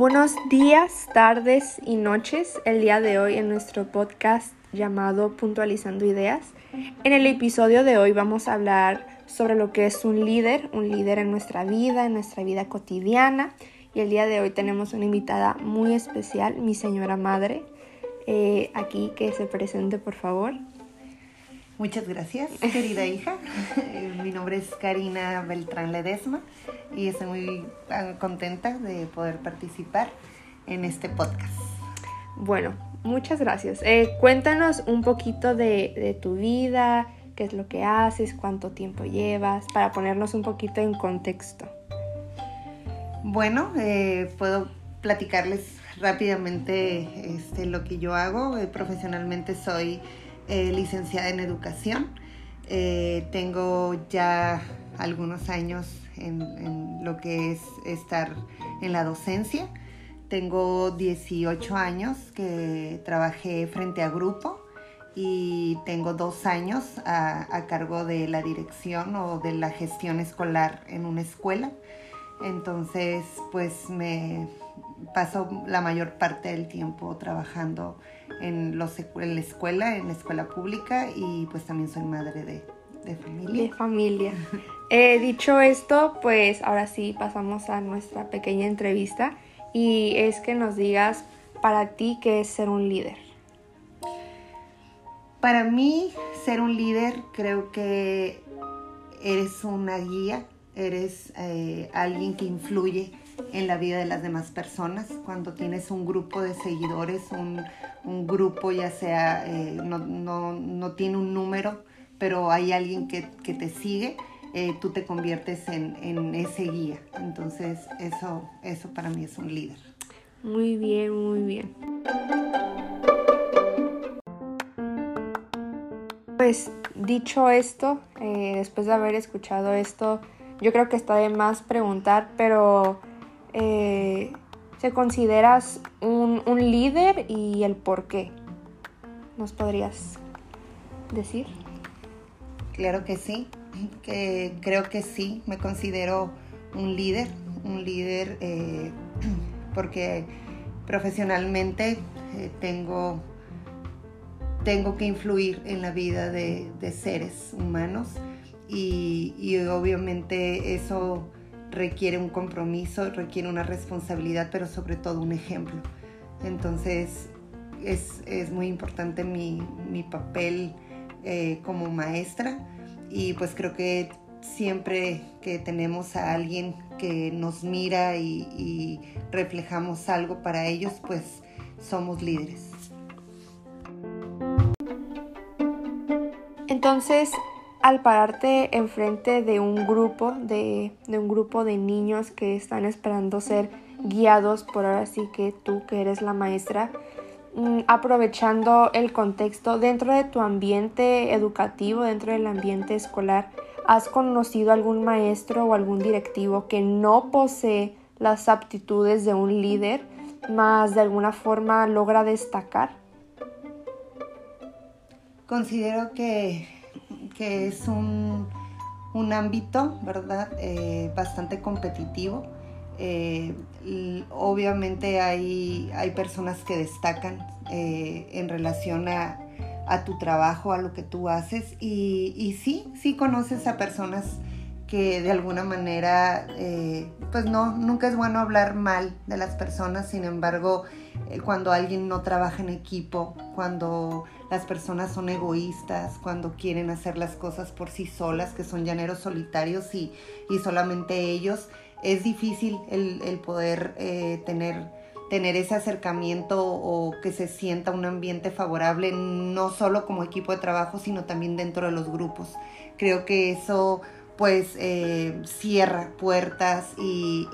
Buenos días, tardes y noches. El día de hoy en nuestro podcast llamado Puntualizando Ideas. En el episodio de hoy vamos a hablar sobre lo que es un líder, un líder en nuestra vida, en nuestra vida cotidiana. Y el día de hoy tenemos una invitada muy especial, mi señora madre, eh, aquí que se presente por favor. Muchas gracias, querida hija. Mi nombre es Karina Beltrán Ledesma y estoy muy ah, contenta de poder participar en este podcast. Bueno, muchas gracias. Eh, cuéntanos un poquito de, tu vida, qué es lo que haces, cuánto tiempo llevas, para ponernos un poquito en contexto. Bueno, eh, puedo platicarles rápidamente este, lo que yo hago. Eh, profesionalmente soy eh, licenciada en educación. Eh, tengo ya algunos años en, lo que es estar en la docencia. Tengo 18 años que trabajé frente a grupo y tengo dos años a, cargo de la dirección o de la gestión escolar en una escuela. Entonces, pues me paso la mayor parte del tiempo trabajando en, los, en la escuela, en la escuela pública y pues también soy madre de, de familia. De familia. Eh, dicho esto, pues ahora sí pasamos a nuestra pequeña entrevista y es que nos digas para ti qué es ser un líder. Para mí, ser un líder creo que eres una guía, eres eh, alguien que influye en la vida de las demás personas. Cuando tienes un grupo de seguidores, un, grupo ya sea, eh, no, tiene un número, pero hay alguien que, te sigue, eh, tú te conviertes en, ese guía. Entonces eso, eso para mí es un líder. Muy bien, muy bien. Pues dicho esto, eh, después de haber escuchado esto, yo creo que está de más preguntar, pero eh, ¿se consideras un, líder y el por qué? ¿Nos podrías decir? Claro que sí, que creo que sí, me considero un líder, un líder eh, porque profesionalmente eh, tengo, tengo que influir en la vida de, seres humanos y, y obviamente eso requiere un compromiso, requiere una responsabilidad, pero sobre todo un ejemplo. Entonces es, muy importante mi, papel eh, como maestra y pues creo que siempre que tenemos a alguien que nos mira y, y reflejamos algo para ellos, pues somos líderes. Entonces, al pararte enfrente de un grupo de, un grupo de niños que están esperando ser guiados por ahora sí que tú que eres la maestra mm, aprovechando el contexto dentro de tu ambiente educativo dentro del ambiente escolar has conocido algún maestro o algún directivo que no posee las aptitudes de un líder más de alguna forma logra destacar considero que que es un, ámbito, ¿verdad? Eh, bastante competitivo. Eh, obviamente hay, hay, personas que destacan eh, en relación a, tu trabajo, a lo que tú haces y, y sí, sí conoces a personas que de alguna manera, pues no, nunca es bueno hablar mal de las personas, sin embargo, cuando alguien no trabaja en equipo, cuando las personas son egoístas, cuando quieren hacer las cosas por sí solas, que son llaneros solitarios y, solamente ellos, es difícil el, poder eh, tener, tener ese acercamiento o que se sienta un ambiente favorable, no solo como equipo de trabajo, sino también dentro de los grupos. Creo que eso pues eh, cierra puertas y,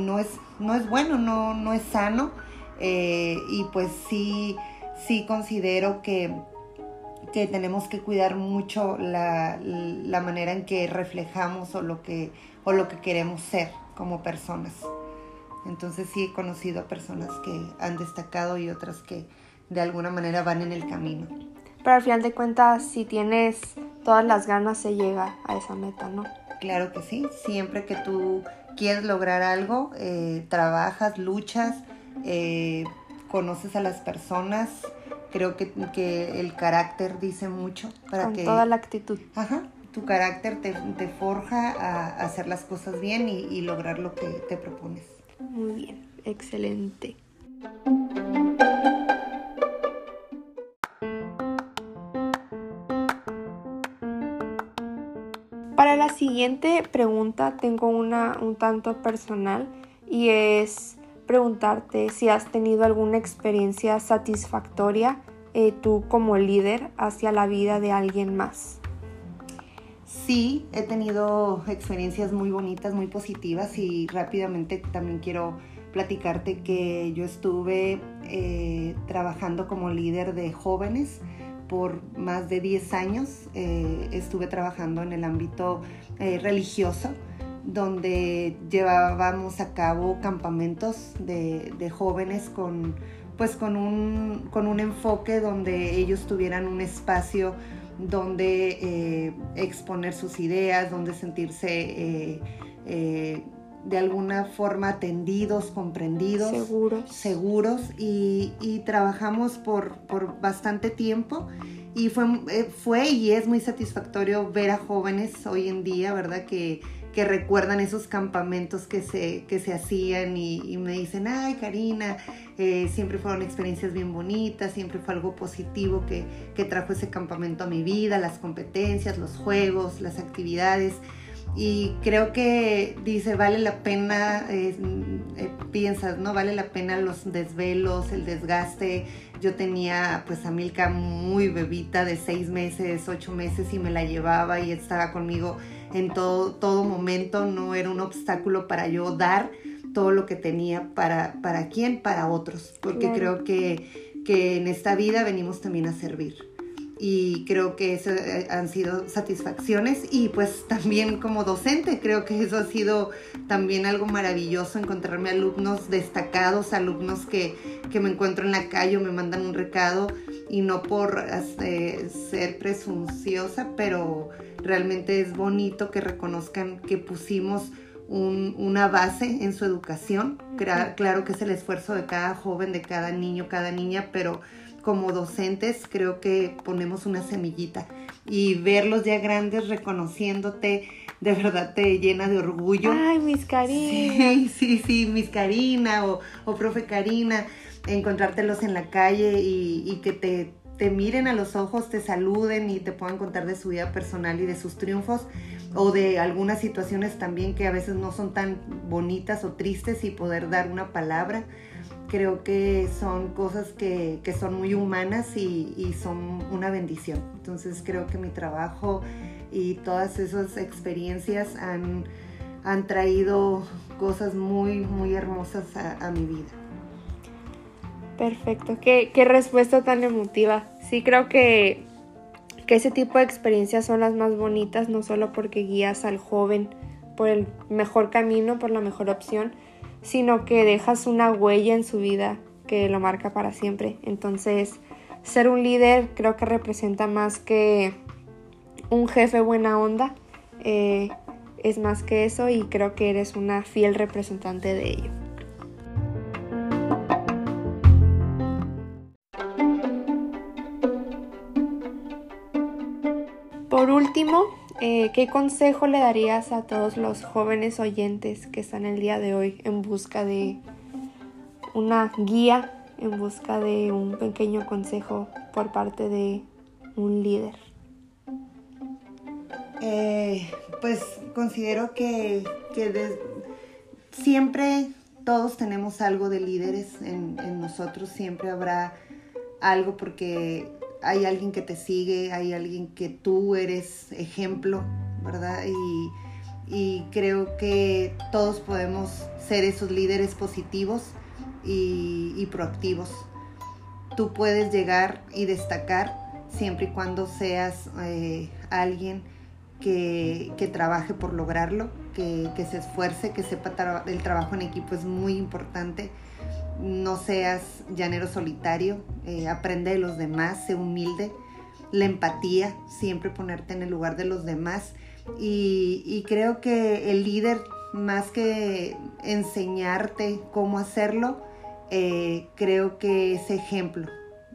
no, es, no es bueno, no, no es sano. Eh, y pues sí sí considero que, tenemos que cuidar mucho la, manera en que reflejamos o lo que, o lo que queremos ser como personas. Entonces sí he conocido a personas que han destacado y otras que de alguna manera van en el camino. Pero al final de cuentas, si tienes todas las ganas, se llega a esa meta, ¿no? Claro que sí, siempre que tú quieres lograr algo, eh, trabajas, luchas, eh, conoces a las personas, creo que, que, el carácter dice mucho para Con toda la actitud. Ajá, tu carácter te, te forja a hacer las cosas bien y, y lograr lo que te propones. Muy bien, excelente. Para la siguiente pregunta tengo una un tanto personal y es preguntarte si has tenido alguna experiencia satisfactoria eh, tú como líder hacia la vida de alguien más. Sí, he tenido experiencias muy bonitas, muy positivas y rápidamente también quiero platicarte que yo estuve eh, trabajando como líder de jóvenes por más de 10 años. Eh, estuve trabajando en el ámbito religioso donde llevábamos a cabo campamentos de, de jóvenes con, pues con, un, con un enfoque donde ellos tuvieran un espacio donde eh, exponer sus ideas, donde sentirse eh, eh, de alguna forma atendidos, comprendidos, seguros, seguros y, y trabajamos por, por, bastante tiempo y fue, fue y es muy satisfactorio ver a jóvenes hoy en día, ¿verdad? Que, que recuerdan esos campamentos que se, que se hacían y, y me dicen, ay Karina, eh, siempre fueron experiencias bien bonitas, siempre fue algo positivo que, que trajo ese campamento a mi vida, las competencias, los juegos, las actividades y creo que dice vale la pena eh, eh, piensas no vale la pena los desvelos el desgaste. Yo tenía pues a Milka muy bebita de seis meses ocho meses y me la llevaba y estaba conmigo en todo todo momento no era un obstáculo para yo dar todo lo que tenía para para quién para otros porque claro. creo que que en esta vida venimos también a servir y creo que eso eh, han sido satisfacciones. Y pues también como docente creo que eso ha sido también algo maravilloso encontrarme alumnos destacados alumnos que, que me encuentro en la calle o me mandan un recado y no por eh, ser presunciosa pero realmente es bonito que reconozcan que pusimos un, una base en su educación. Claro que es el esfuerzo de cada joven de cada niño cada niña pero como docentes creo que ponemos una semillita y verlos ya grandes reconociéndote de verdad te llena de orgullo. Ay, mis Karina. Sí, sí, sí, mis Karina o, o profe Karina, encontrártelos en la calle y, y que te, te miren a los ojos, te saluden y te puedan contar de su vida personal y de sus triunfos o de algunas situaciones también que a veces no son tan bonitas o tristes y poder dar una palabra creo que son cosas que, que son muy humanas y, son una bendición. Entonces creo que mi trabajo y todas esas experiencias han, han traído cosas muy, muy hermosas a, a mi vida. Perfecto, qué, qué, respuesta tan emotiva. Sí, creo que, que ese tipo de experiencias son las más bonitas, no solo porque guías al joven por el mejor camino, por la mejor opción, sino que dejas una huella en su vida que lo marca para siempre. Entonces, ser un líder creo que representa más que un jefe buena onda, eh, es más que eso y creo que eres una fiel representante de ello. Por último, eh, ¿qué consejo le darías a todos los jóvenes oyentes que están el día de hoy en busca de una guía, en busca de un pequeño consejo por parte de un líder? Eh, pues considero que, siempre todos tenemos algo de líderes en nosotros, siempre habrá algo porque hay alguien que te sigue, hay alguien que tú eres ejemplo, ¿verdad? Y, creo que todos podemos ser esos líderes positivos y, proactivos. Tú puedes llegar y destacar siempre y cuando seas eh, alguien que, trabaje por lograrlo, que, que se esfuerce, que sepa tra el trabajo en equipo es muy importante no seas llanero solitario, eh, aprende de los demás, sé humilde, la empatía, siempre ponerte en el lugar de los demás. Y, creo que el líder, más que enseñarte cómo hacerlo, eh, creo que es ejemplo,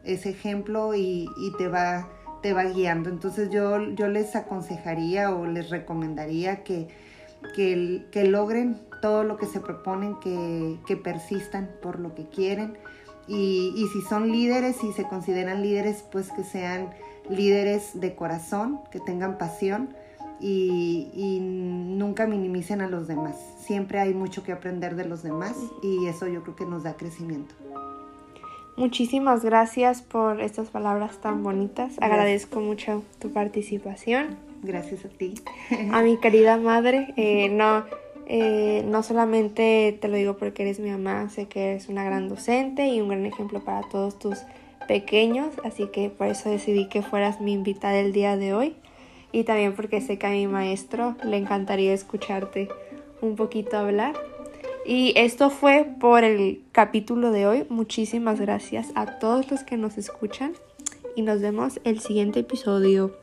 es ejemplo y, te va te va guiando. Entonces yo, yo les aconsejaría o les recomendaría que, que, logren todo lo que se proponen, que, que persistan por lo que quieren. Y, y, si son líderes y se consideran líderes, pues que sean líderes de corazón, que tengan pasión y, y, nunca minimicen a los demás. Siempre hay mucho que aprender de los demás y eso yo creo que nos da crecimiento. Muchísimas gracias por estas palabras tan bonitas. Agradezco mucho tu participación. Gracias a ti. A mi querida madre, eh, no, eh, no solamente te lo digo porque eres mi mamá, sé que eres una gran docente y un gran ejemplo para todos tus pequeños, así que por eso decidí que fueras mi invitada el día de hoy y también porque sé que a mi maestro le encantaría escucharte un poquito hablar. Y esto fue por el capítulo de hoy. Muchísimas gracias a todos los que nos escuchan y nos vemos el siguiente episodio.